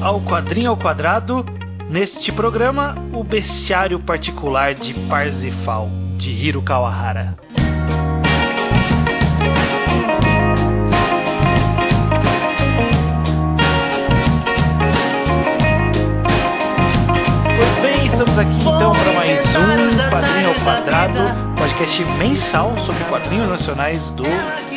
ao Quadrinho ao Quadrado. Neste programa, o bestiário particular de Parsifal, de Hiro Kawahara. Pois bem, estamos aqui então para mais um Quadrinho ao Quadrado, podcast mensal sobre quadrinhos nacionais do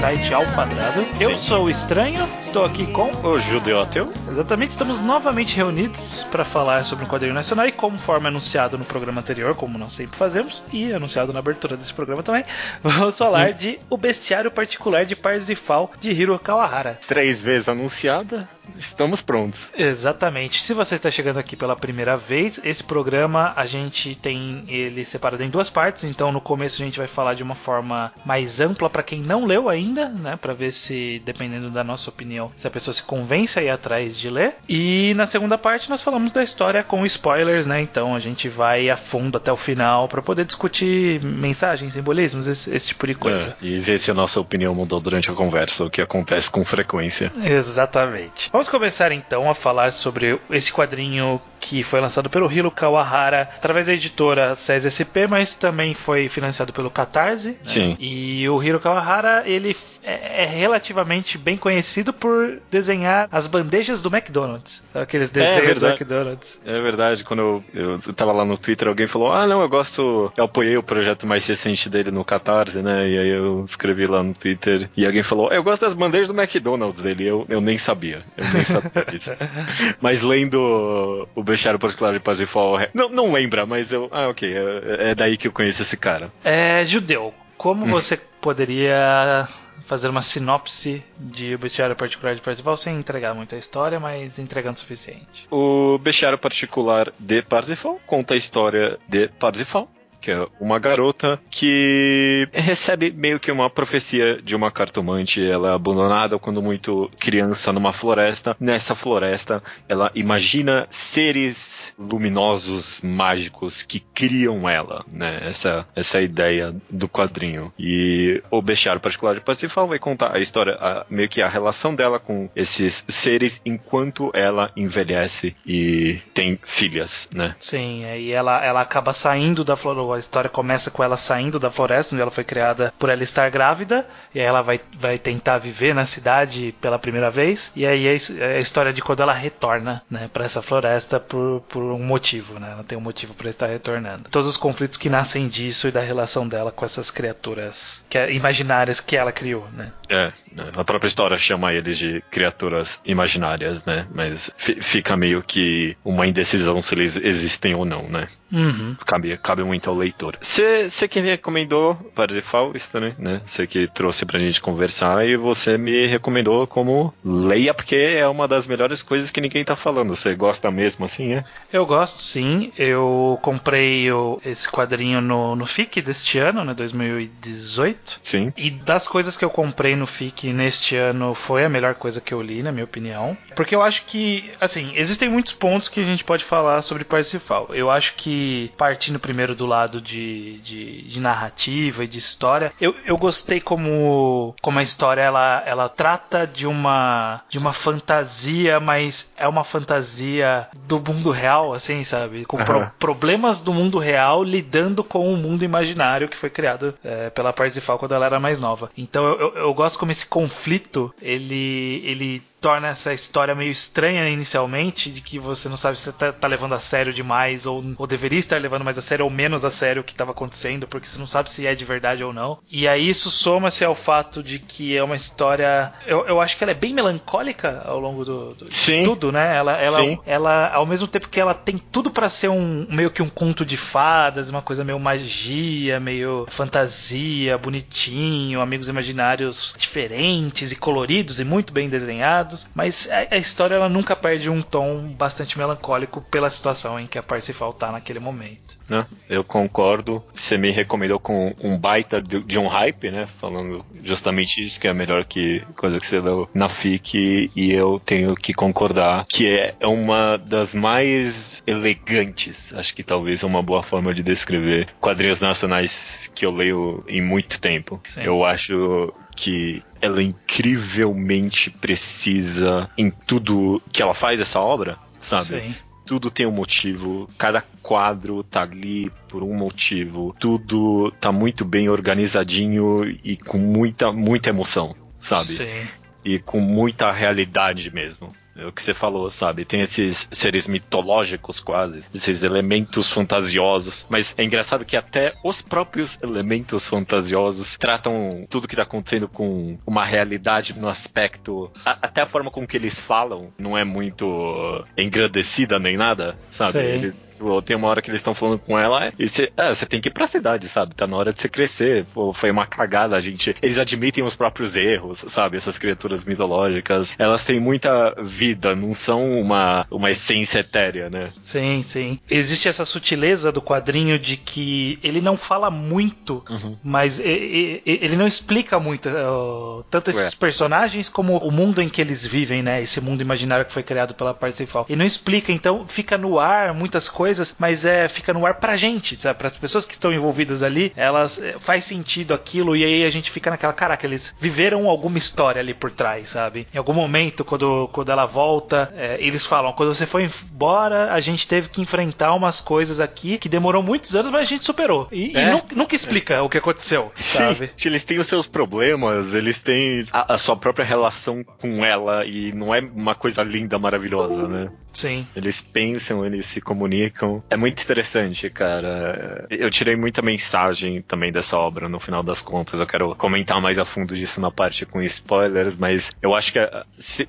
site Ao Quadrado. Eu sou o Estranho, estou aqui com O judeu ateu? Exatamente, estamos novamente reunidos para falar sobre um quadrinho nacional e conforme anunciado no programa anterior, como nós sempre fazemos, e anunciado na abertura desse programa também, vamos falar de O Bestiário Particular de Parsifal de Hiro Kawahara. Três vezes anunciada, estamos prontos. Exatamente. Se você está chegando aqui pela primeira vez, esse programa a gente tem ele separado em duas partes, então no começo a gente vai falar de uma forma mais ampla para quem não leu ainda, né, para ver se dependendo da nossa opinião, se a pessoa se convence a ir atrás de ler. E na segunda parte nós falamos da história com spoilers, né? Então a gente vai a fundo até o final para poder discutir mensagens, simbolismos, esse, esse tipo de coisa. É, e ver se a nossa opinião mudou durante a conversa, o que acontece com frequência. Exatamente. Vamos começar então a falar sobre esse quadrinho que foi lançado pelo Hiro Kawahara através da editora SES SP, mas também foi financiado pelo Catarse. Né? Sim. E o Hiro Kawahara, ele é, é relativamente bem conhecido por desenhar as bandejas do McDonald's. Aqueles desenhos do verdade. McDonald's. É verdade, quando eu, eu tava lá no Twitter, alguém falou: Ah, não, eu gosto. Eu apoiei o projeto mais recente dele no Catarse, né? E aí eu escrevi lá no Twitter. E alguém falou: Eu gosto das bandejas do McDonald's dele. Eu, eu nem sabia. Eu nem sabia disso. Mas lendo o Bestiário Particular de Parsifal. Não, não lembra, mas eu. Ah, ok. É, é daí que eu conheço esse cara. É judeu. Como você poderia fazer uma sinopse de O Bestiário Particular de Parsifal sem entregar muita história, mas entregando o suficiente? O Bestiário Particular de Parsifal conta a história de Parsifal, que é uma garota que recebe meio que uma profecia de uma cartomante. Ela é abandonada quando muito criança numa floresta. Nessa floresta, ela imagina seres luminosos, mágicos que criam ela, né? Essa, essa é a ideia do quadrinho. E o Bestiário Particular de Parsifal vai contar a história, a- meio que a relação dela com esses seres enquanto ela envelhece e tem filhas, né? Sim, e ela, ela acaba saindo da floresta. A história começa com ela saindo da floresta, onde ela foi criada por ela estar grávida. E aí ela vai, vai tentar viver na cidade pela primeira vez. E aí é é a história de quando ela retorna né, para essa floresta por, por um motivo. Né? Ela tem um motivo para estar retornando. Todos os conflitos que nascem disso e da relação dela com essas criaturas que, é- imaginárias que ela criou. Né? É, a própria história chama eles de criaturas imaginárias, né? Mas fi- fica meio que uma indecisão se eles existem ou não, né? Uhum. Cabe, cabe muito ao leitor. Você que me recomendou Parsifal, Stanley, né? Você que trouxe pra gente conversar e você me recomendou como leia, porque é uma das melhores coisas que ninguém tá falando. Você gosta mesmo assim, é? Eu gosto, sim. Eu comprei o- esse quadrinho no, no FIC deste ano, né, 2018. Sim. E das coisas que eu comprei no FIC neste ano, foi a melhor coisa que eu li, na minha opinião. Porque eu acho que, assim, existem muitos pontos que a gente pode falar sobre Parsifal. Eu acho que, partindo primeiro do lado de, de, de narrativa e de história, eu, eu gostei como, como a história ela, ela trata de uma, de uma fantasia, mas é uma fantasia do mundo real, assim, sabe? Com pro- Aham. problemas do mundo real lidando com o mundo imaginário que foi criado é, pela Parsifal quando ela era mais nova. Então eu, eu, eu gosto como esse conflito ele, ele torna essa história meio estranha inicialmente, de que você não sabe se você tá, tá levando a sério demais ou, ou deveria estar levando mais a sério ou menos a sério o que estava acontecendo, porque você não sabe se é de verdade ou não. E aí isso soma-se ao fato de que é uma história. Eu, eu acho que ela é bem melancólica ao longo do, do de tudo, né? Ela, ela, Sim. ela, ao mesmo tempo que ela tem tudo pra ser um meio que um conto de fadas, uma coisa meio magia, meio fantasia, bonitinho, amigos imaginários diferentes e coloridos e muito bem desenhados, mas a, a história ela nunca perde um tom bastante melancólico pela situação em que a Parsifal tá naquele momento. né? Eu concordo. Você me recomendou com um baita de, de um hype, né? Falando justamente isso, que é a melhor que, coisa que você deu na FIC. E eu tenho que concordar que é uma das mais elegantes, acho que talvez é uma boa forma de descrever quadrinhos nacionais que eu leio em muito tempo. Sim. Eu acho que ela é incrivelmente precisa em tudo que ela faz, essa obra. sabe? Sim tudo tem um motivo, cada quadro tá ali por um motivo, tudo tá muito bem organizadinho e com muita, muita emoção, sabe? Sim. E com muita realidade mesmo. É o que você falou, sabe? Tem esses seres mitológicos quase, esses elementos fantasiosos. Mas é engraçado que até os próprios elementos fantasiosos tratam tudo que tá acontecendo com uma realidade no aspecto. A, até a forma com que eles falam não é muito engrandecida nem nada, sabe? Eles, tem uma hora que eles estão falando com ela e você, ah, tem que ir pra cidade, sabe? Tá na hora de você crescer. Pô, foi uma cagada, a gente. Eles admitem os próprios erros, sabe? Essas criaturas mitológicas. Elas têm muita vida, não são uma, uma essência etérea, né? Sim, sim. Existe essa sutileza do quadrinho de que ele não fala muito, uhum. mas ele não explica muito uh, tanto esses Ué. personagens como o mundo em que eles vivem, né? Esse mundo imaginário que foi criado pela Parsifal. Ele não explica, então fica no ar muitas coisas, mas é fica no ar pra gente, sabe? Para as pessoas que estão envolvidas ali, elas é, faz sentido aquilo e aí a gente fica naquela, caraca, eles viveram alguma história ali por trás, sabe? Em algum momento quando, quando ela volta é, eles falam: quando você foi embora, a gente teve que enfrentar umas coisas aqui que demorou muitos anos, mas a gente superou. E, é? e nunca, nunca, explica é. o que aconteceu, sabe? eles têm os seus problemas, eles têm a, a, sua própria relação com ela e não é uma coisa linda, maravilhosa, né? Sim. Eles pensam, eles se comunicam. É muito interessante, cara. Eu tirei muita mensagem também dessa obra no final das contas. Eu quero comentar mais a fundo disso na parte com spoilers, mas eu acho que. Se,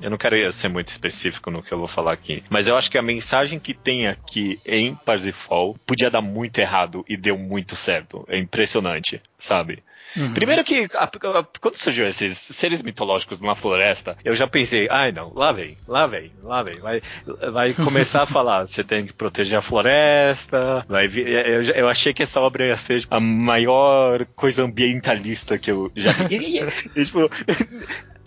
eu não quero ser muito específico no que eu vou falar aqui, mas eu acho que a mensagem que tem aqui em Parsifal podia dar muito errado e deu muito certo. É impressionante, sabe? Uhum. Primeiro que, a, a, quando surgiu esses seres mitológicos numa floresta, eu já pensei, ai não, lá vem, lá vem, lá vem. Vai, vai começar a falar, você tem que proteger a floresta. Vai vir, eu, eu achei que essa obra ia ser a maior coisa ambientalista que eu já vi. e, tipo,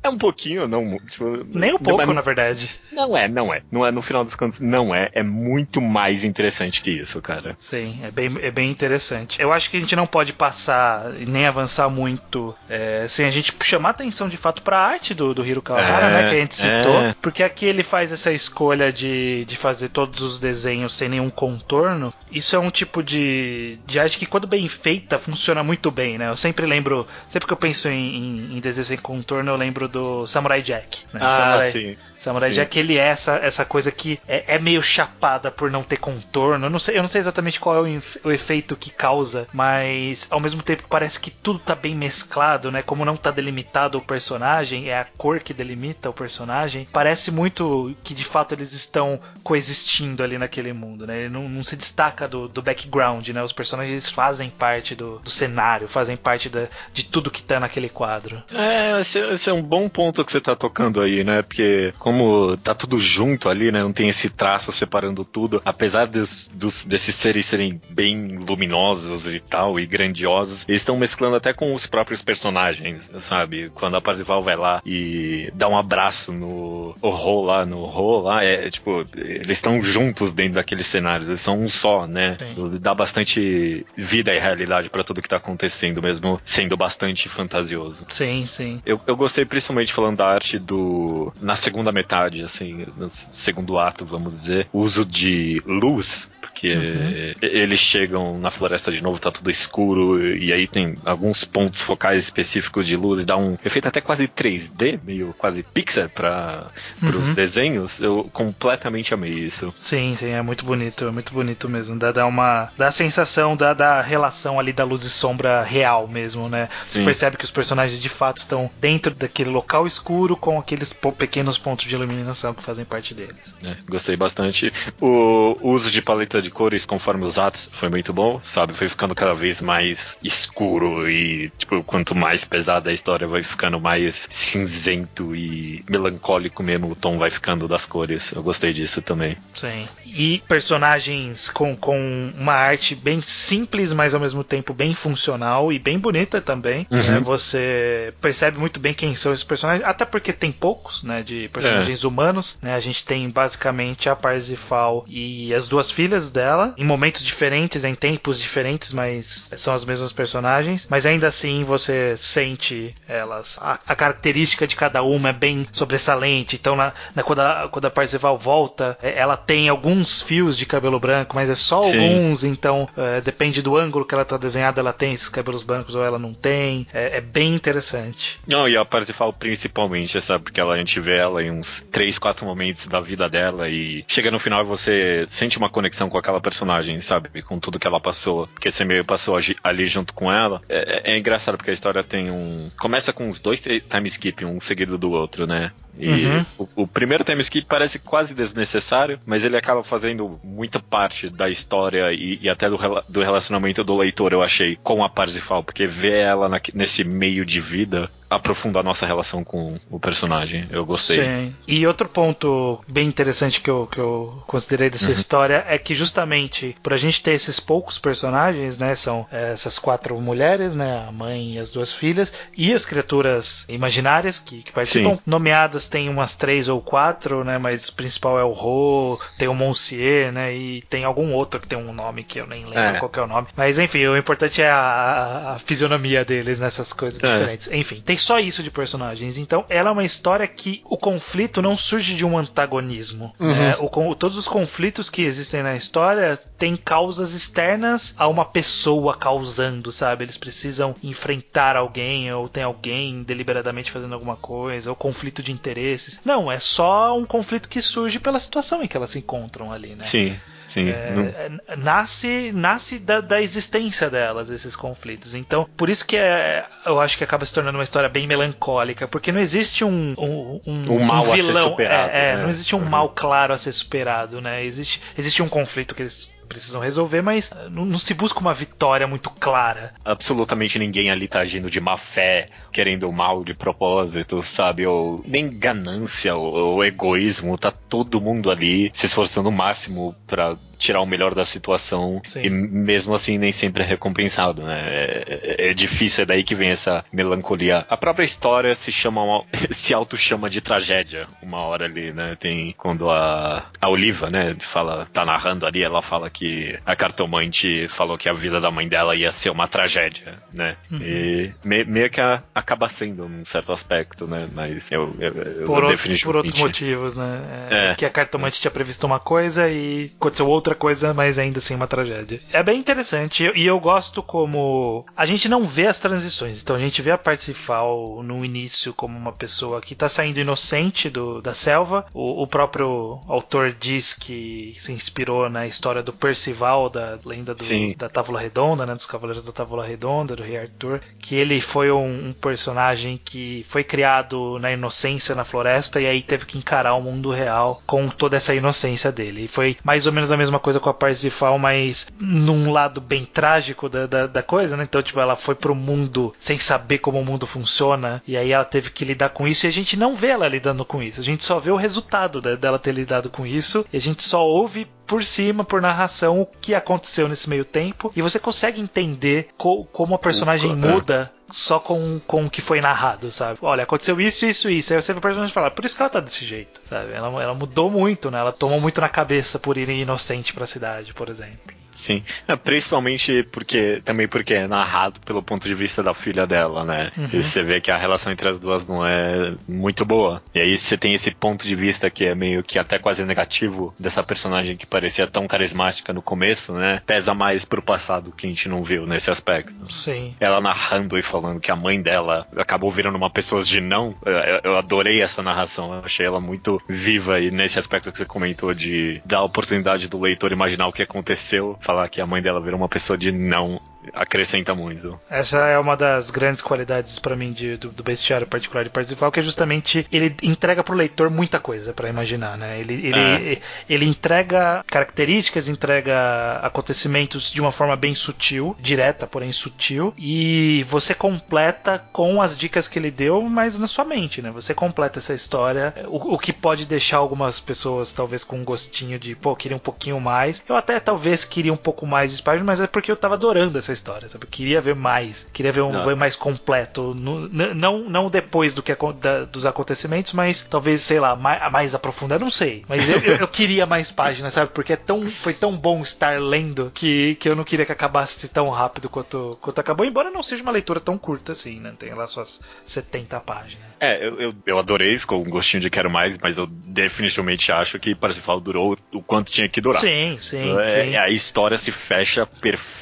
é um pouquinho, não. Tipo, Nem um pouco, na verdade. Não é, não é. Não é, no final das contas, não é. É muito mais interessante que isso, cara. Sim, é bem, é bem interessante. Eu acho que a gente não pode passar nem avançar muito é, sem a gente chamar atenção de fato pra arte do, do Hiro Kawahara, é, né? Que a gente citou. É. Porque aqui ele faz essa escolha de, de fazer todos os desenhos sem nenhum contorno. Isso é um tipo de, de arte que, quando bem feita, funciona muito bem, né? Eu sempre lembro, sempre que eu penso em, em, em desenho sem contorno, eu lembro do Samurai Jack. Né? Ah, Samurai, sim. Samurai Sim. Jack ele é essa, essa coisa que é, é, meio chapada por não ter contorno. Eu não sei, eu não sei exatamente qual é o, o, efeito que causa, mas ao mesmo tempo parece que tudo tá bem mesclado, né? Como não tá delimitado o personagem, é a cor que delimita o personagem. Parece muito que de fato eles estão coexistindo ali naquele mundo, né? Ele não, não se destaca do, do background, né? Os personagens fazem parte do, do cenário, fazem parte da, de tudo que tá naquele quadro. É, esse, esse é um bom ponto que você tá tocando aí, né? Porque como como tá tudo junto ali, né? Não tem esse traço separando tudo. Apesar dos, dos, desses seres serem bem luminosos e tal, e grandiosos, eles estão mesclando até com os próprios personagens, sabe? Quando a Pazival vai lá e dá um abraço no Ro lá, no Ro lá, é, é tipo, eles estão juntos dentro daqueles cenários, eles são um só, né? Sim. Dá bastante vida e realidade para tudo que tá acontecendo, mesmo sendo bastante fantasioso. Sim, sim. Eu, eu gostei principalmente falando da arte do. Na segunda metade assim, no segundo ato, vamos dizer, uso de luz porque uhum. eles chegam na floresta de novo, tá tudo escuro, e aí tem alguns pontos focais específicos de luz e dá um efeito até quase 3D, meio quase pixel para uhum. os desenhos. Eu completamente amei isso. Sim, sim, é muito bonito, é muito bonito mesmo. Dá, dá uma. dá a sensação da, da relação ali da luz e sombra real mesmo, né? Sim. Você percebe que os personagens de fato estão dentro daquele local escuro com aqueles pequenos pontos de iluminação que fazem parte deles. É, gostei bastante. O uso de paleta de cores conforme os atos foi muito bom, sabe? Foi ficando cada vez mais escuro e, tipo, quanto mais pesada a história vai ficando mais cinzento e melancólico mesmo o tom vai ficando das cores. Eu gostei disso também. Sim. E personagens com, com uma arte bem simples, mas ao mesmo tempo bem funcional e bem bonita também. Uhum. Né? Você percebe muito bem quem são esses personagens, até porque tem poucos, né, de personagens é. humanos. Né? A gente tem basicamente a Parzifal e as duas filhas dela, em momentos diferentes, em tempos diferentes, mas são as mesmas personagens. Mas ainda assim você sente elas. A, a característica de cada uma é bem sobressalente. Então, na, na, quando, a, quando a Parzival volta, é, ela tem alguns fios de cabelo branco, mas é só Sim. alguns. Então, é, depende do ângulo que ela tá desenhada, ela tem esses cabelos brancos ou ela não tem. É, é bem interessante. Não, e a Parzival principalmente, sabe? Porque ela, a gente vê ela em uns 3, 4 momentos da vida dela e chega no final você sente uma conexão com aquela personagem, sabe? Com tudo que ela passou. Porque você meio passou ali junto com ela. É, é engraçado porque a história tem um. Começa com os dois time skip, um seguido do outro, né? E uhum. o, o, primeiro time skip parece quase desnecessário, mas ele acaba fazendo muita parte da história e, e até do, do, relacionamento do leitor, eu achei, com a Parsifal, porque ver ela na, nesse meio de vida aprofunda a nossa relação com o personagem. Eu gostei. Sim. E outro ponto bem interessante que eu, que eu considerei dessa uhum. história é que justamente por a gente ter esses poucos personagens, né? São é, essas quatro mulheres, né? A mãe e as duas filhas, e as criaturas imaginárias que, que participam, Sim. nomeadas tem umas três ou quatro, né? Mas o principal é o Ro, tem o Monsieur, né? E tem algum outro que tem um nome que eu nem lembro é. qual é o nome. Mas enfim, o importante é a, a, a fisionomia deles nessas coisas é. diferentes. Enfim, tem só isso de personagens. Então, ela é uma história que o conflito não surge de um antagonismo. Uhum. Né? O, todos os conflitos que existem na história têm causas externas a uma pessoa causando, sabe? Eles precisam enfrentar alguém ou tem alguém deliberadamente fazendo alguma coisa, ou conflito de interesse interesses. Não, é só um conflito que surge pela situação em que elas se encontram ali, né? Sim. Sim, é, é, nasce nasce da, da, existência delas, esses conflitos. Então, por isso que é, eu acho que acaba se tornando uma história bem melancólica, porque não existe um, um, um, um mal vilão. A ser superado, é, é, né? Não existe um uhum. mal claro a ser superado, né? Existe, existe um conflito que eles precisam resolver, mas não, não, se busca uma vitória muito clara. Absolutamente ninguém ali tá agindo de má fé, querendo mal de propósito, sabe? Ou nem ganância ou, ou egoísmo, tá todo mundo ali se esforçando o máximo para tirar o melhor da situação Sim. e mesmo assim nem sempre é recompensado, né? É, é, é, difícil, é daí que vem essa melancolia. A própria história se chama, se auto-chama de tragédia uma hora ali, né? Tem quando a, a Oliva, né, fala, tá narrando ali, ela fala que a cartomante falou que a vida da mãe dela ia ser uma tragédia, né? Uhum. E me, meio que a, acaba sendo num certo aspecto, né? Mas eu, eu, eu por, definitivamente... por outros motivos, né? É, é. que a cartomante tinha previsto uma coisa e aconteceu outra coisa, mas ainda assim uma tragédia. É bem interessante e eu gosto como a gente não vê as transições. Então a gente vê a Parsifal no início como uma pessoa que está saindo inocente do, da selva. O, o, próprio autor diz que se inspirou na história do Percival, da lenda do, da Távola Redonda, né, dos Cavaleiros da Távola Redonda, do Rei Arthur, que ele foi um, um personagem que foi criado na inocência na floresta e aí teve que encarar o mundo real com toda essa inocência dele. E foi mais ou menos a mesma mesma coisa com a Parsifal, mas num lado bem trágico da, da, da, coisa, né? Então, tipo, ela foi pro mundo sem saber como o mundo funciona, e aí ela teve que lidar com isso, e a gente não vê ela lidando com isso. A gente só vê o resultado dela ter lidado com isso, e a gente só ouve por cima, por narração, o que aconteceu nesse meio tempo, e você consegue entender co como a personagem é. muda só com, com o que foi narrado, sabe? Olha, aconteceu isso, isso, isso. Aí você vê o personagem falar, por isso que ela tá desse jeito, sabe? Ela, ela mudou muito, né? Ela tomou muito na cabeça por ir inocente pra cidade, por exemplo. Sim. É, principalmente porque. Também porque é narrado pelo ponto de vista da filha dela, né? Uhum. E você vê que a relação entre as duas não é muito boa. E aí você tem esse ponto de vista que é meio que até quase negativo dessa personagem que parecia tão carismática no começo, né? Pesa mais pro passado que a gente não viu nesse aspecto. Sim. Ela narrando e falando que a mãe dela acabou virando uma pessoa de não. Eu adorei essa narração. Eu achei ela muito viva e nesse aspecto que você comentou de dar a oportunidade do leitor imaginar o que aconteceu falar que a mãe dela virou uma pessoa de não acrescenta muito. Essa é uma das grandes qualidades para mim de, do, do, bestiário particular de Parsifal, que é justamente ele entrega pro leitor muita coisa para imaginar, né? Ele, ele, é. ele entrega características, entrega acontecimentos de uma forma bem sutil, direta, porém sutil, e você completa com as dicas que ele deu, mas na sua mente, né? Você completa essa história, o, o que pode deixar algumas pessoas talvez com um gostinho de, pô, queria um pouquinho mais. Eu até talvez queria um pouco mais de páginas, mas é porque eu tava adorando essa história, sabe? Eu queria ver mais, queria ver um ver mais completo, no, não não depois do que da, dos acontecimentos, mas talvez sei lá mais, mais aprofundado, não sei. Mas eu, eu, eu, queria mais páginas, sabe? Porque é tão foi tão bom estar lendo que, que eu não queria que acabasse tão rápido quanto quanto acabou, embora não seja uma leitura tão curta assim, né? Tem lá suas 70 páginas. É, eu, eu, eu adorei, ficou um gostinho de quero mais, mas eu definitivamente acho que Parsifal durou o quanto tinha que durar. Sim, sim, é, sim. A história se fecha perfeitamente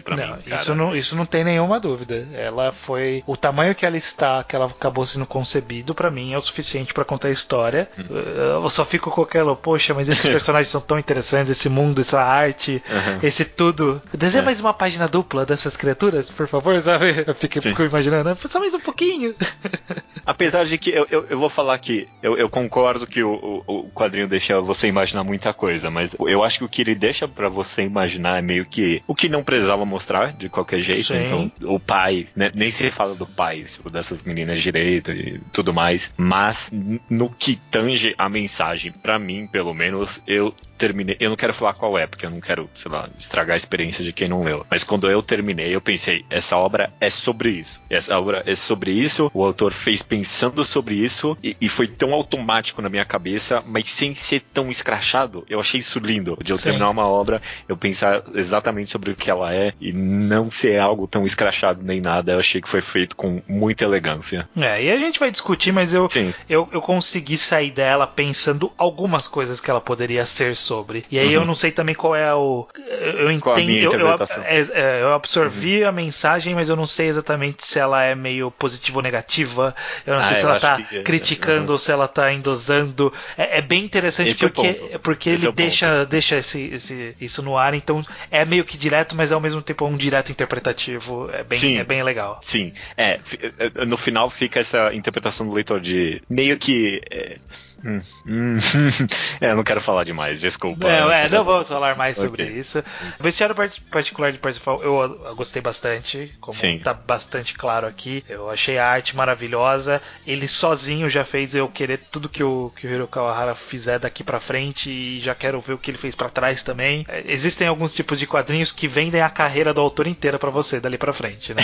para mim. Cara. Isso não, isso não tem nenhuma dúvida. Ela foi o tamanho que ela está, que ela acabou sendo concebido para mim é o suficiente para contar a história. Hum. Eu só fico com aquela, poxa, mas esses personagens são tão interessantes, esse mundo, essa arte, uhum. esse tudo. Desenha é. mais uma página dupla dessas criaturas, por favor, sabe? Eu fico, fico imaginando, só mais um pouquinho. Apesar de que eu, eu, eu, vou falar que eu, eu concordo que o, o, o, quadrinho deixa você imaginar muita coisa, mas eu acho que o que ele deixa para você imaginar é meio que o que não precisava mostrar de qualquer jeito. Sim. Então, o pai, né, nem se fala do pai, tipo, dessas meninas direito e tudo mais, mas no que tange a mensagem, para mim, pelo menos, eu terminei. Eu não quero falar qual é, porque eu não quero, sei lá, estragar a experiência de quem não leu. Mas quando eu terminei, eu pensei, essa obra é sobre isso. Essa obra é sobre isso. O autor fez pensando sobre isso e, e foi tão automático na minha cabeça, mas sem ser tão escrachado. Eu achei isso lindo. De eu Sim. terminar uma obra, eu pensar exatamente sobre o que ela é e não ser algo tão escrachado nem nada. Eu achei que foi feito com muita elegância. É, e a gente vai discutir, mas eu, eu, eu consegui sair dela pensando algumas coisas que ela poderia ser sobre. E aí uhum. eu não sei também qual é o. Eu entendo. Eu, eu, é, é, eu, absorvi uhum. a mensagem, mas eu não sei exatamente se ela é meio positiva ou negativa. Eu não ah, sei se ela tá que... criticando uhum. ou se ela tá endosando. É, é bem interessante esse porque, é porque ele é deixa, deixa esse, esse, isso no ar, então é meio que direto, mas ao mesmo tempo é um direto interpretativo. É bem, Sim. é bem legal. Sim. É, no final fica essa interpretação do leitor de meio que. Hum, hum, é, eu não quero falar demais, desculpa. Não, é, não vamos falar mais sobre okay. isso. O vestiário particular de Parsifal eu, gostei bastante, como Sim. tá bastante claro aqui. Eu achei a arte maravilhosa. Ele sozinho já fez eu querer tudo que o, que o Hiro Kawahara fizer daqui para frente e já quero ver o que ele fez para trás também. É, existem alguns tipos de quadrinhos que vendem a carreira do autor inteira para você dali para frente, né?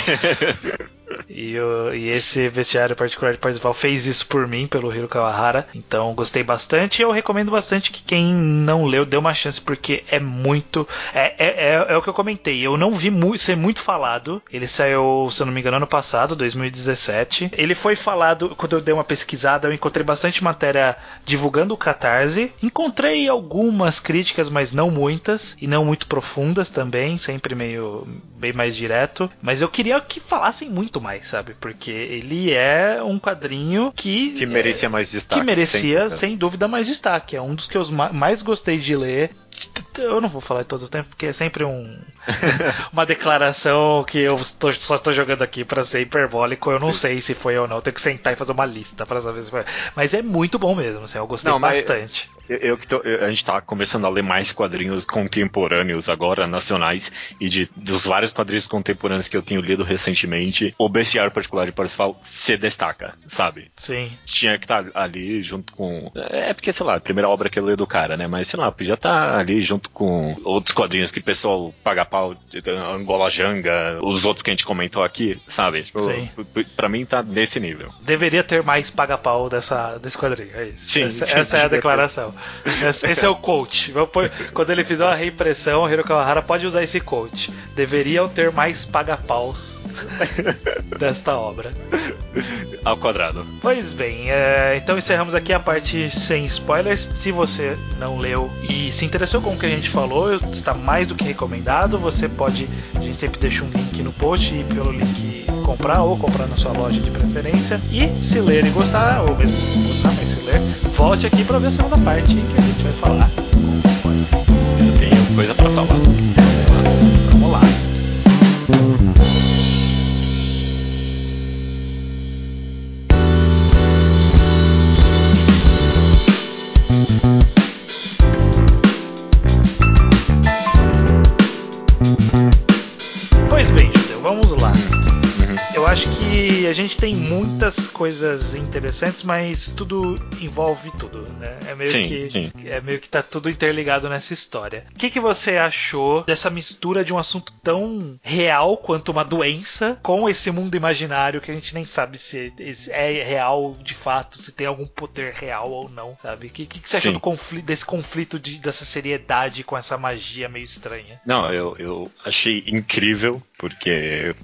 e, o, e esse vestiário particular de Parsifal fez isso por mim, pelo Hiro Kawahara. Então então gostei bastante e eu recomendo bastante que quem não leu dê uma chance, porque é muito. É, é, é, é o que eu comentei. Eu não vi mu ser muito falado. Ele saiu, se eu não me engano, ano passado, 2017. Ele foi falado, quando eu dei uma pesquisada, eu encontrei bastante matéria divulgando o Catarse. Encontrei algumas críticas, mas não muitas. E não muito profundas também, sempre meio bem mais direto. Mas eu queria que falassem muito mais, sabe? Porque ele é um quadrinho que. Que merecia mais destaque. Que merecia merecia, sem dúvida, mais destaque. É um dos que eu mais gostei de ler. Eu não vou falar de todos os tempos, porque é sempre um, uma declaração que eu tô, só estou jogando aqui para ser hiperbólico. Eu não Sim. sei se foi ou não. Eu tenho que sentar e fazer uma lista para saber se foi. Mas é muito bom mesmo. Assim, eu gostei não, bastante. Eu, eu, eu, a gente tá começando a ler mais quadrinhos contemporâneos agora, nacionais, e de, dos vários quadrinhos contemporâneos que eu tenho lido recentemente, o Bestiário Particular de Parsifal se destaca, sabe? Sim. Tinha que estar tá ali junto com. É porque, sei lá, a primeira obra que eu leio do cara, né? Mas sei lá, podia estar tá ali junto com outros quadrinhos que o pessoal paga pau, Angola Janga, os outros que a gente comentou aqui, sabe? Tipo, Sim. Pra mim tá nesse nível. Deveria ter mais paga-pau dessa, desse quadrinho, é isso. Sim, essa, sim, essa é a declaração. Esse é o coach. Quando ele fizer uma reimpressão, o Hiro Kawahara pode usar esse coach. Deveriam ter mais paga-paus desta obra. Ao quadrado. Pois bem, é, então encerramos aqui a parte sem spoilers. Se você não leu e se interessou com o que a gente falou, está mais do que recomendado. Você pode, a gente sempre deixa um link no post e pelo link comprar ou comprar na sua loja de preferência. E se ler e gostar, ou mesmo gostar, mas se ler, volte aqui para ver a segunda parte que a gente vai falar com spoilers. Eu tenho coisa para falar. Eu acho que a gente tem muitas coisas interessantes, mas tudo envolve tudo, né? É meio Sim, que sim. é meio que tá tudo interligado nessa história. O que, que você achou dessa mistura de um assunto tão real quanto uma doença com esse mundo imaginário que a gente nem sabe se é real de fato, se tem algum poder real ou não, sabe? O que, que, que você achou do conflito, desse conflito de- dessa seriedade com essa magia meio estranha? Não, eu, eu achei incrível, porque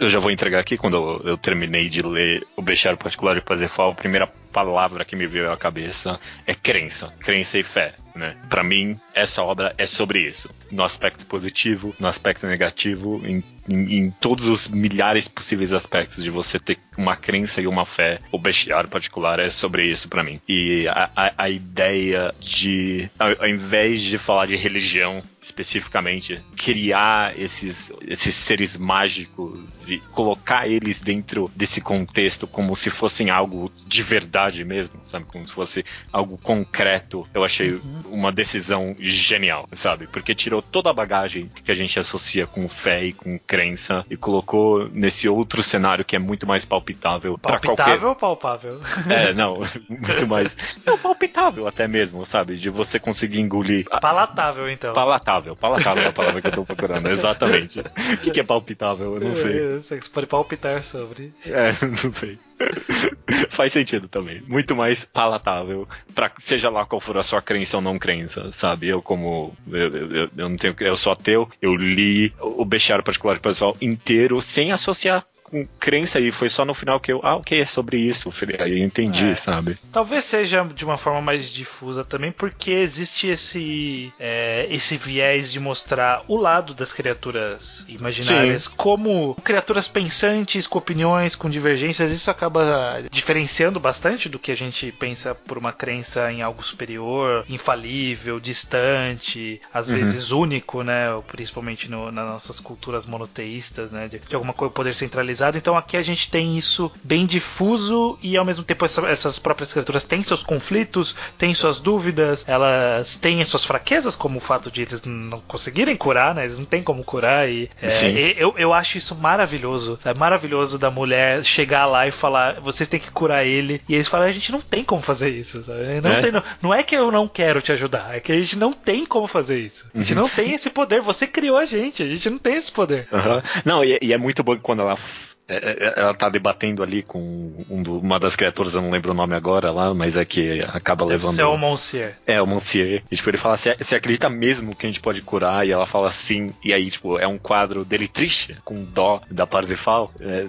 eu, já vou entregar aqui, quando eu, terminei de ler O Bestiário Particular de Parzifal, a primeira palavra que me veio à cabeça é crença, crença e fé, né? Para mim, essa obra é sobre isso, no aspecto positivo, no aspecto negativo, em, em, em todos os milhares possíveis aspectos de você ter uma crença e uma fé. O Bestiário Particular é sobre isso para mim. E a, a, a ideia de, ao, ao invés de falar de religião especificamente, criar esses, esses seres mágicos e colocar eles dentro desse contexto como se fossem algo de verdade mesmo, sabe? Como se fosse algo concreto. Eu achei uma decisão genial, sabe? Porque tirou toda a bagagem que a gente associa com fé e com crença e colocou nesse outro cenário que é muito mais palpitável para qualquer Palpitável ou palpável? é, não, muito mais. Não, palpitável até mesmo, sabe? De você conseguir engolir. Palatável, então. Palatável, palatável é a palavra que eu tô procurando, exatamente. O que, que é palpitável? Eu não sei. É, Você pode palpitar sobre. É, não sei. Faz sentido também. Muito mais palatável para seja lá qual for a sua crença ou não crença, sabe? Eu como eu, eu, eu- não tenho, eu sou ateu, eu li o bestiário particular pessoal inteiro sem associar com crença e foi só no final que eu, ah, ok, é sobre isso, aí eu entendi, É. sabe? Talvez seja de uma forma mais difusa também, porque existe esse é, esse viés de mostrar o lado das criaturas imaginárias como criaturas pensantes, com opiniões, com divergências. Isso acaba diferenciando bastante do que a gente pensa por uma crença em algo superior, infalível, distante, às Uhum. vezes único, né? Principalmente no- nas nossas culturas monoteístas, né? De, de alguma coisa poder centralizado. Então aqui a gente tem isso bem difuso e ao mesmo tempo essa- essas próprias criaturas têm seus conflitos, têm suas dúvidas, elas têm as suas fraquezas, como o fato de eles não conseguirem curar, né? Eles não têm como curar e é, e- eu, eu acho isso maravilhoso, sabe? Maravilhoso da mulher chegar lá e falar, vocês têm que curar ele. E eles falam, a gente não tem como fazer isso, sabe? Não, É. tem, não, não é que eu não quero te ajudar, é que a gente não tem como fazer isso. A gente Uhum. não tem esse poder, você criou a gente, a gente não tem esse poder. Aham. Não, e, e é muito bom quando ela. É, é, Ela tá debatendo ali com um uma das criaturas, eu não lembro o nome agora lá, mas é que acaba Deve levando. ser o Monsieur. É, o Monsieur. E, tipo, ele fala, você acredita mesmo que a gente pode curar? E ela fala sim. E aí, tipo, é um quadro dele triste, com dó da Parzifal. É,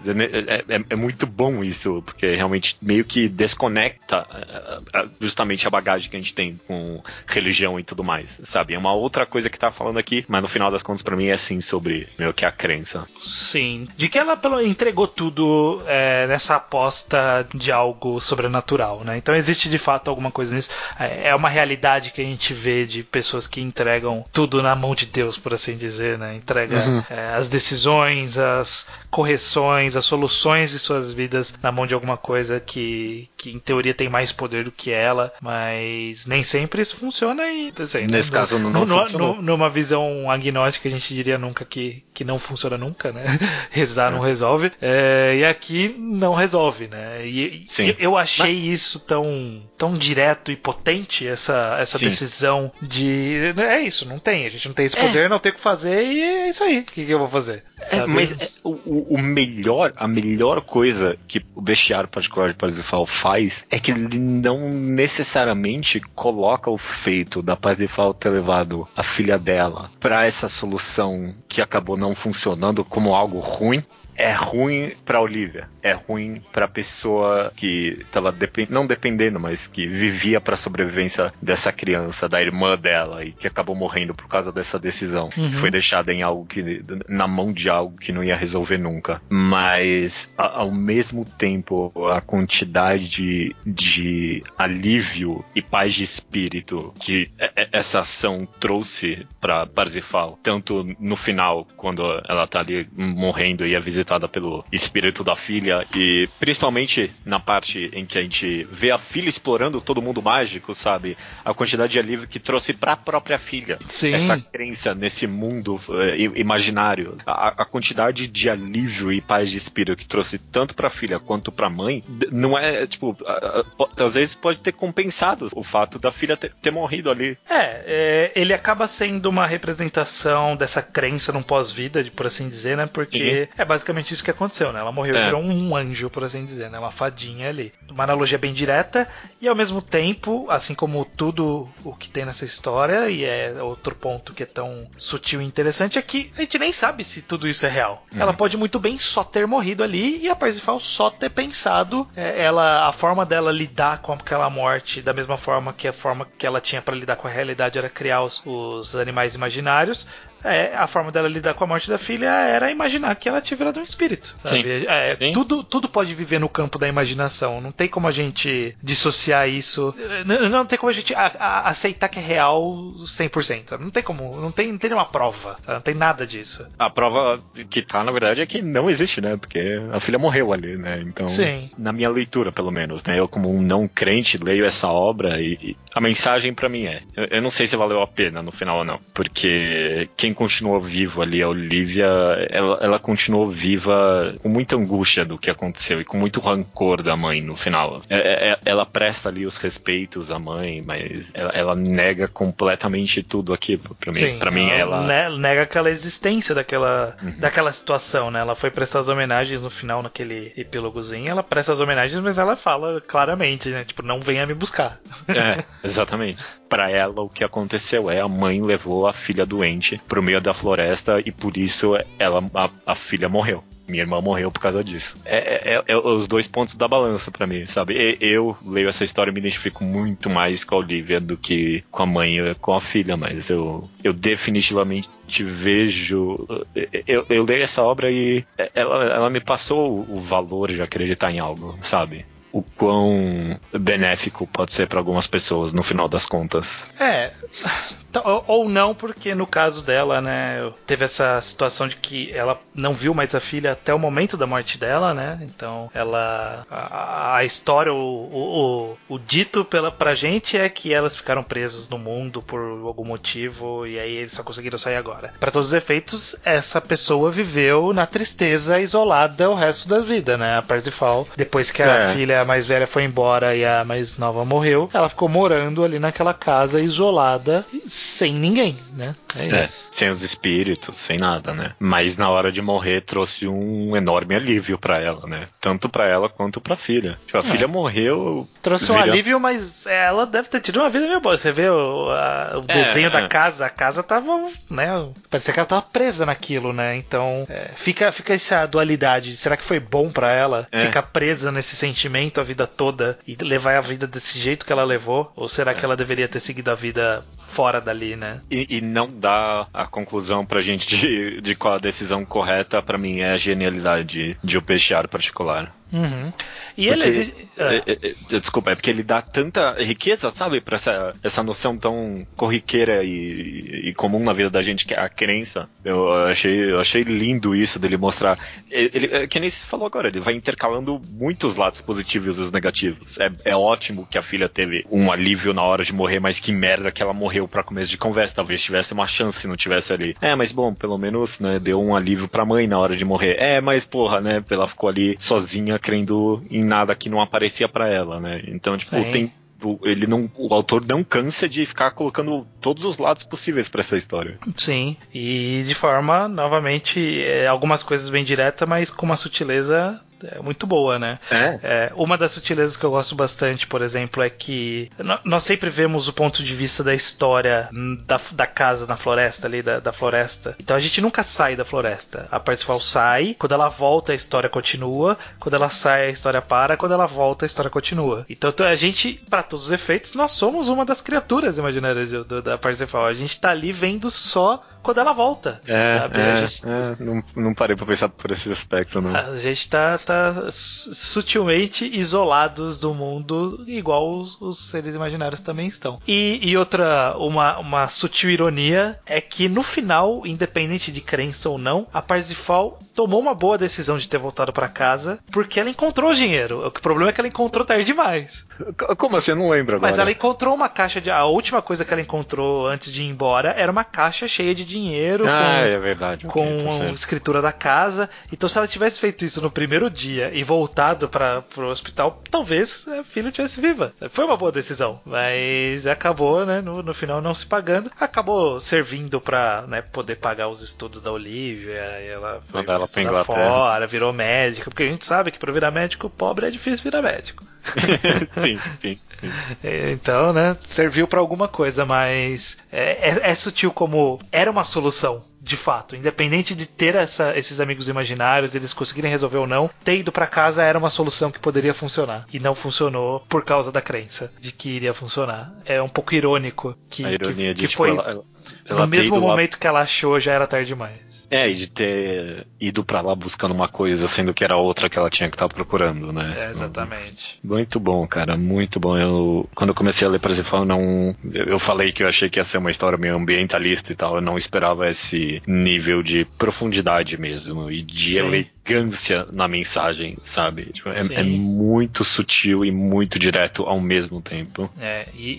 é, é- é muito bom isso, porque realmente meio que desconecta é, é, justamente a bagagem que a gente tem com religião e tudo mais, sabe? É uma outra coisa que tá falando aqui, mas no final das contas, pra mim, é sim sobre meio que a crença. Sim. De que ela pelo- entregou tudo é, nessa aposta de algo sobrenatural, né? Então existe de fato alguma coisa nisso. É é uma realidade que a gente vê de pessoas que entregam tudo na mão de Deus, por assim dizer, né? Entrega Uhum. é, as decisões, as correções, as soluções de suas vidas na mão de alguma coisa que, que em teoria tem mais poder do que ela, mas nem sempre isso funciona e assim, Nesse no- caso, não- no- no- numa visão agnóstica, a gente diria nunca que, que não funciona nunca, né? Rezar não resolve. É, e aqui não resolve, né? E, e eu, achei isso tão, tão direto e potente, essa, essa Sim. decisão de. É isso, não tem. A gente não tem esse É. poder, não tem o que fazer e é isso aí. O que, que eu vou fazer? É, mas é, o, o- o melhor, a melhor coisa que o bestiário particular de Parzifal faz é que ele não necessariamente coloca o feito da Parzifal ter levado a filha dela pra essa solução que acabou não funcionando como algo ruim. É ruim pra Olivia, é ruim pra pessoa que tava depen- não dependendo, mas que vivia pra sobrevivência dessa criança, da irmã dela e que acabou morrendo por causa dessa decisão. Uhum. Foi deixada em algo que na mão de algo que não ia resolver nunca. Mas a- ao mesmo tempo a quantidade de, de alívio e paz de espírito que essa ação trouxe para Parzifal, tanto no final quando ela tá ali morrendo e é visitada pelo espírito da filha e principalmente na parte em que a gente vê a filha explorando todo mundo mágico, sabe? A quantidade de alívio que trouxe para a própria filha. Sim. Essa crença nesse mundo uh, imaginário, a, a, quantidade de alívio e paz de espírito que trouxe tanto para a filha quanto para a mãe, não é tipo, às vezes pode ter compensado o fato da filha ter, ter morrido ali. É, é, ele acaba sendo uma representação dessa crença num pós-vida, por assim dizer, né? Porque Sim. é basicamente isso que aconteceu, né? Ela morreu é. e virou um anjo, por assim dizer, né? Uma fadinha ali. Uma analogia bem direta e ao mesmo tempo, assim como tudo o que tem nessa história, e é outro ponto que é tão sutil e interessante, é que a gente nem sabe se tudo isso é real. Uhum. Ela pode muito bem só ter morrido ali e a Parsifal só ter pensado é, ela a forma dela lidar com aquela morte da mesma forma que a forma que ela tinha para lidar com a realidade era criar os, os animais imaginários é, a forma dela lidar com a morte da filha era imaginar que ela tinha virado um espírito. Sabe? Sim. É, Sim. Tudo, tudo pode viver no campo da imaginação. Não tem como a gente dissociar isso. Não, não tem como a gente a, a, aceitar que é real 100%. Sabe? Não tem como. Não tem, não tem nenhuma prova. Sabe? Não tem nada disso. A prova que tá, na verdade, é que não existe, né? Porque a filha morreu ali, né? Então, Sim. na minha leitura, pelo menos, né? Eu, como um não crente, leio essa obra e, e a mensagem para mim é: eu, eu não sei se valeu a pena no final ou não. Porque quem quem continuou vivo ali, a Olivia, ela, ela continuou viva com muita angústia do que aconteceu e com muito rancor da mãe no final. É, é, é ela presta ali os respeitos à mãe, mas ela, ela nega completamente tudo aquilo. Pra mim, Sim, pra mim ela. Nega aquela existência daquela, uhum. daquela situação, né? Ela foi prestar as homenagens no final, naquele epílogozinho. Ela presta as homenagens, mas ela fala claramente, né? Tipo, não venha me buscar. É, exatamente. Para ela, o que aconteceu é a mãe levou a filha doente pro pro meio da floresta e por isso ela, a, a filha morreu minha irmã morreu por causa disso. É, é, é os dois pontos da balança para mim, sabe? Eu leio essa história e me identifico muito mais com a Olivia do que com a mãe com a filha, mas eu, eu definitivamente vejo. Eu, eu leio essa obra e ela, ela me passou o valor de acreditar em algo, sabe? O quão benéfico pode ser para algumas pessoas no final das contas. É, ou não, porque no caso dela, né, teve essa situação de que ela não viu mais a filha até o momento da morte dela, né? Então, ela. A, a história, o, o, o, o, dito pela, pra gente é que elas ficaram presas no mundo por algum motivo e aí eles só conseguiram sair agora. Para todos os efeitos, essa pessoa viveu na tristeza isolada o resto da vida, né? A Parsifal, depois que a é. filha mais velha foi embora e a mais nova morreu, ela ficou morando ali naquela casa isolada sem ninguém, né? É, é sem os espíritos, sem nada, né? Mas na hora de morrer trouxe um enorme alívio para ela, né? Tanto para ela quanto para a filha. Tipo, a é. filha morreu. Trouxe um alívio, mas ela deve ter tido uma vida meio boa. Você vê o, a, o é, desenho da é. casa, a casa tava, né? Parecia que ela tava presa naquilo, né? Então é, fica, fica essa dualidade. Será que foi bom para ela ficar presa nesse sentimento a vida toda e levar a vida desse jeito que ela levou? Ou será que ela deveria ter seguido a vida fora dali, né? E, e não dá a conclusão pra gente de, de qual a decisão correta, para mim, é a genialidade de, de o peixeário particular. Uhum. E porque, ele é. É, é, é, desculpa, é porque ele dá tanta riqueza, sabe, para essa, essa noção tão corriqueira e, e, comum na vida da gente que é a crença. Eu achei, eu achei lindo isso dele mostrar. Ele, é, que nem se falou agora, ele vai intercalando muitos lados positivos e os negativos. É, é ótimo que a filha teve um alívio na hora de morrer, mas que merda que ela morreu para começo de conversa. Talvez tivesse uma chance se não tivesse ali. É, mas bom, pelo menos, né, deu um alívio pra mãe na hora de morrer. É, mas porra, né, ela ficou ali sozinha crendo em nada que não aparecia para ela, né? Então, tipo, Sim. tem ele não, o autor não cansa de ficar colocando todos os lados possíveis para essa história. Sim, e de forma, novamente, é, algumas coisas bem direta, mas com uma sutileza muito boa, né? É. é. Uma das sutilezas que eu gosto bastante, por exemplo, é que nós sempre vemos o ponto de vista da história da, da casa na floresta ali, da, da floresta. Então a gente nunca sai da floresta. A Parsifal sai, quando ela volta a história continua, quando ela sai a história para, quando ela volta a história continua. Então a gente, para todos os efeitos, nós somos uma das criaturas imaginárias do, da Parsifal. A gente tá ali vendo só quando ela volta. É, sabe? é, gente, é, não, não parei pra pensar por esse aspecto, não. a gente tá, tá su- sutilmente isolados do mundo, igual os, os seres imaginários também estão. E, e outra, uma, uma sutil ironia é que no final, independente de crença ou não, a Parsifal tomou uma boa decisão de ter voltado pra casa porque ela encontrou o dinheiro. O problema é que ela encontrou tarde demais. Como assim? Eu não lembro agora. Mas ela encontrou uma caixa de. A última coisa que ela encontrou antes de ir embora era uma caixa cheia de dinheiro. Ah, com é verdade. com tá a escritura da casa. Então, se ela tivesse feito isso no primeiro dia e voltado para o hospital, talvez a filha tivesse viva. Foi uma boa decisão, mas acabou, né, no, no final não se pagando. Acabou servindo para né, poder pagar os estudos da Olivia. Ela foi ela pra fora, virou médica, porque a gente sabe que para virar médico pobre é difícil virar médico. sim, sim, Então, né, serviu pra alguma coisa, mas é, é- é sutil como era uma solução, de fato. Independente de ter essa- esses amigos imaginários, eles conseguirem resolver ou não, ter ido pra casa era uma solução que poderia funcionar. E não funcionou por causa da crença de que iria funcionar. É um pouco irônico que, A ironia que, de que tipo, foi ela, ela- no mesmo ido lá- momento que ela achou já era tarde demais. É, e de ter ido pra lá buscando uma coisa, sendo que era outra que ela tinha que estar procurando, né? É, exatamente. Muito bom, cara, muito bom. Eu, quando eu comecei a ler Parsifal, eu não. Eu falei que eu achei que ia ser uma história meio ambientalista e tal. Eu não esperava esse nível de profundidade mesmo e de Sim. Elegância na mensagem, sabe? Tipo, é, é muito sutil e muito direto ao mesmo tempo. É, e,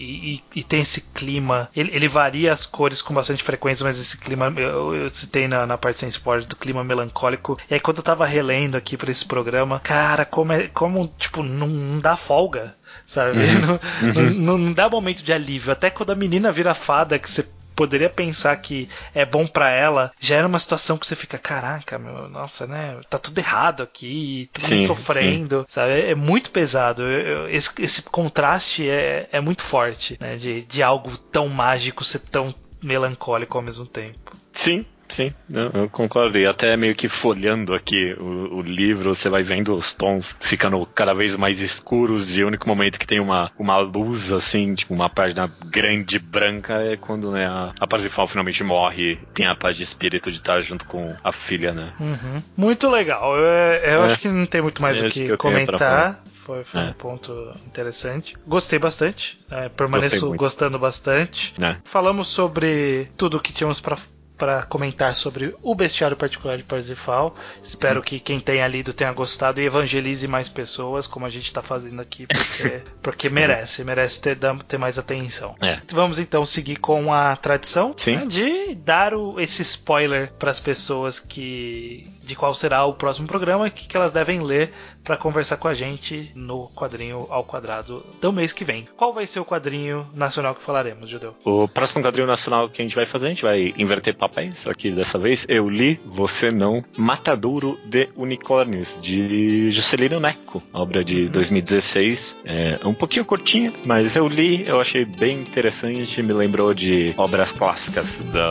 e- e- tem esse clima. Ele, ele varia as cores com bastante frequência, mas esse clima. Eu, eu citei na, na parte sem spoiler do clima melancólico. E aí, quando eu tava relendo aqui pra esse programa, cara, como, é, como tipo, não, não dá folga. Sabe? Não, não- não dá momento de alívio. Até quando a menina vira fada, que você poderia pensar que é bom pra ela, já era uma situação que você fica, caraca, meu, nossa, né? Tá tudo errado aqui, todo mundo Sim, sofrendo, sabe? É muito pesado. Eu- eu- esse, esse contraste é, é muito forte, né? De, de algo tão mágico ser tão melancólico ao mesmo tempo. Sim, sim, eu, concordo. E até meio que folhando aqui o, o livro, você vai vendo os tons ficando cada vez mais escuros e o único momento que tem uma, uma luz, assim, tipo uma página grande branca é quando né, a, a Parsifal finalmente morre tem a paz de espírito de estar junto com a filha, né? Uhum. Muito legal. Eu, eu É. acho que não tem muito mais É o que, que comentar. Foi, foi É. um ponto interessante. Gostei bastante. é, permaneço gostando bastante. né? Falamos sobre tudo o que tínhamos pra para comentar sobre o bestiário particular de Parsifal. Espero que quem tenha lido tenha gostado e evangelize mais pessoas, como a gente está fazendo aqui, porque, porque merece, merece ter, ter mais atenção. É. Vamos então seguir com a tradição né, de dar o- esse spoiler para as pessoas que de qual será o próximo programa e que, que elas devem ler para conversar com a gente no quadrinho ao quadrado do mês que vem. Qual vai ser o quadrinho nacional que falaremos, Judeu? O próximo quadrinho nacional que a gente vai fazer, a gente vai inverter papéis, só que dessa vez eu li, você não, Matadouro de Unicórnios, de Juscelino Neco, obra de 2016. É um pouquinho curtinha, mas eu li, eu achei bem interessante, me lembrou de obras clássicas da,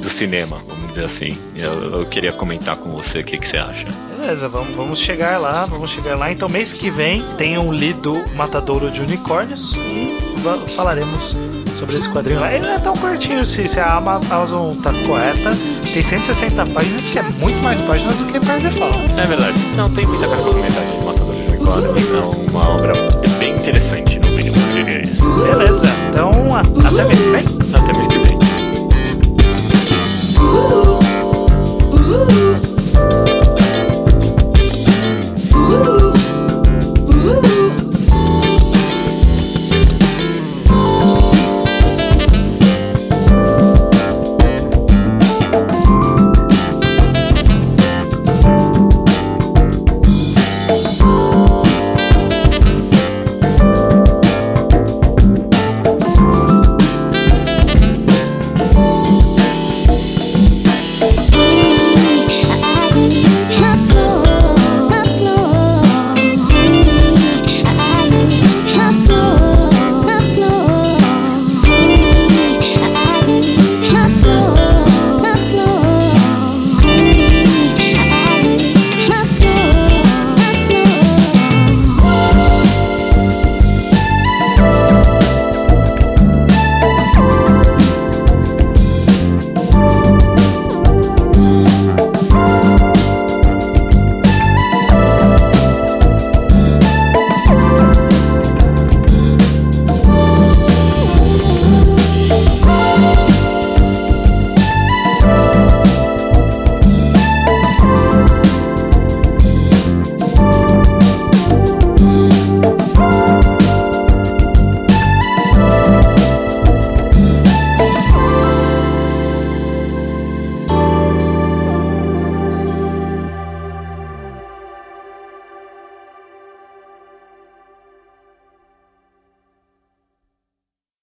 do cinema, vamos dizer assim. Eu, eu queria comentar com você o que, que você acha. Beleza, vamos, vamos chegar lá, vamos chegar lá. Então, mês que vem, tenham lido Matadouro de Unicórnios e falaremos sobre esse quadrinho lá. Ele não é tão curtinho se, se a Amazon tá correta. Tem 160 páginas, que é muito mais páginas do que Perder Fala. É verdade. Não tem muita coisa documentada de Matador de né? Recordes, então uma obra é bem interessante, no mínimo, eu diria isso. Beleza, então a, até mês que vem. Até mês que vem.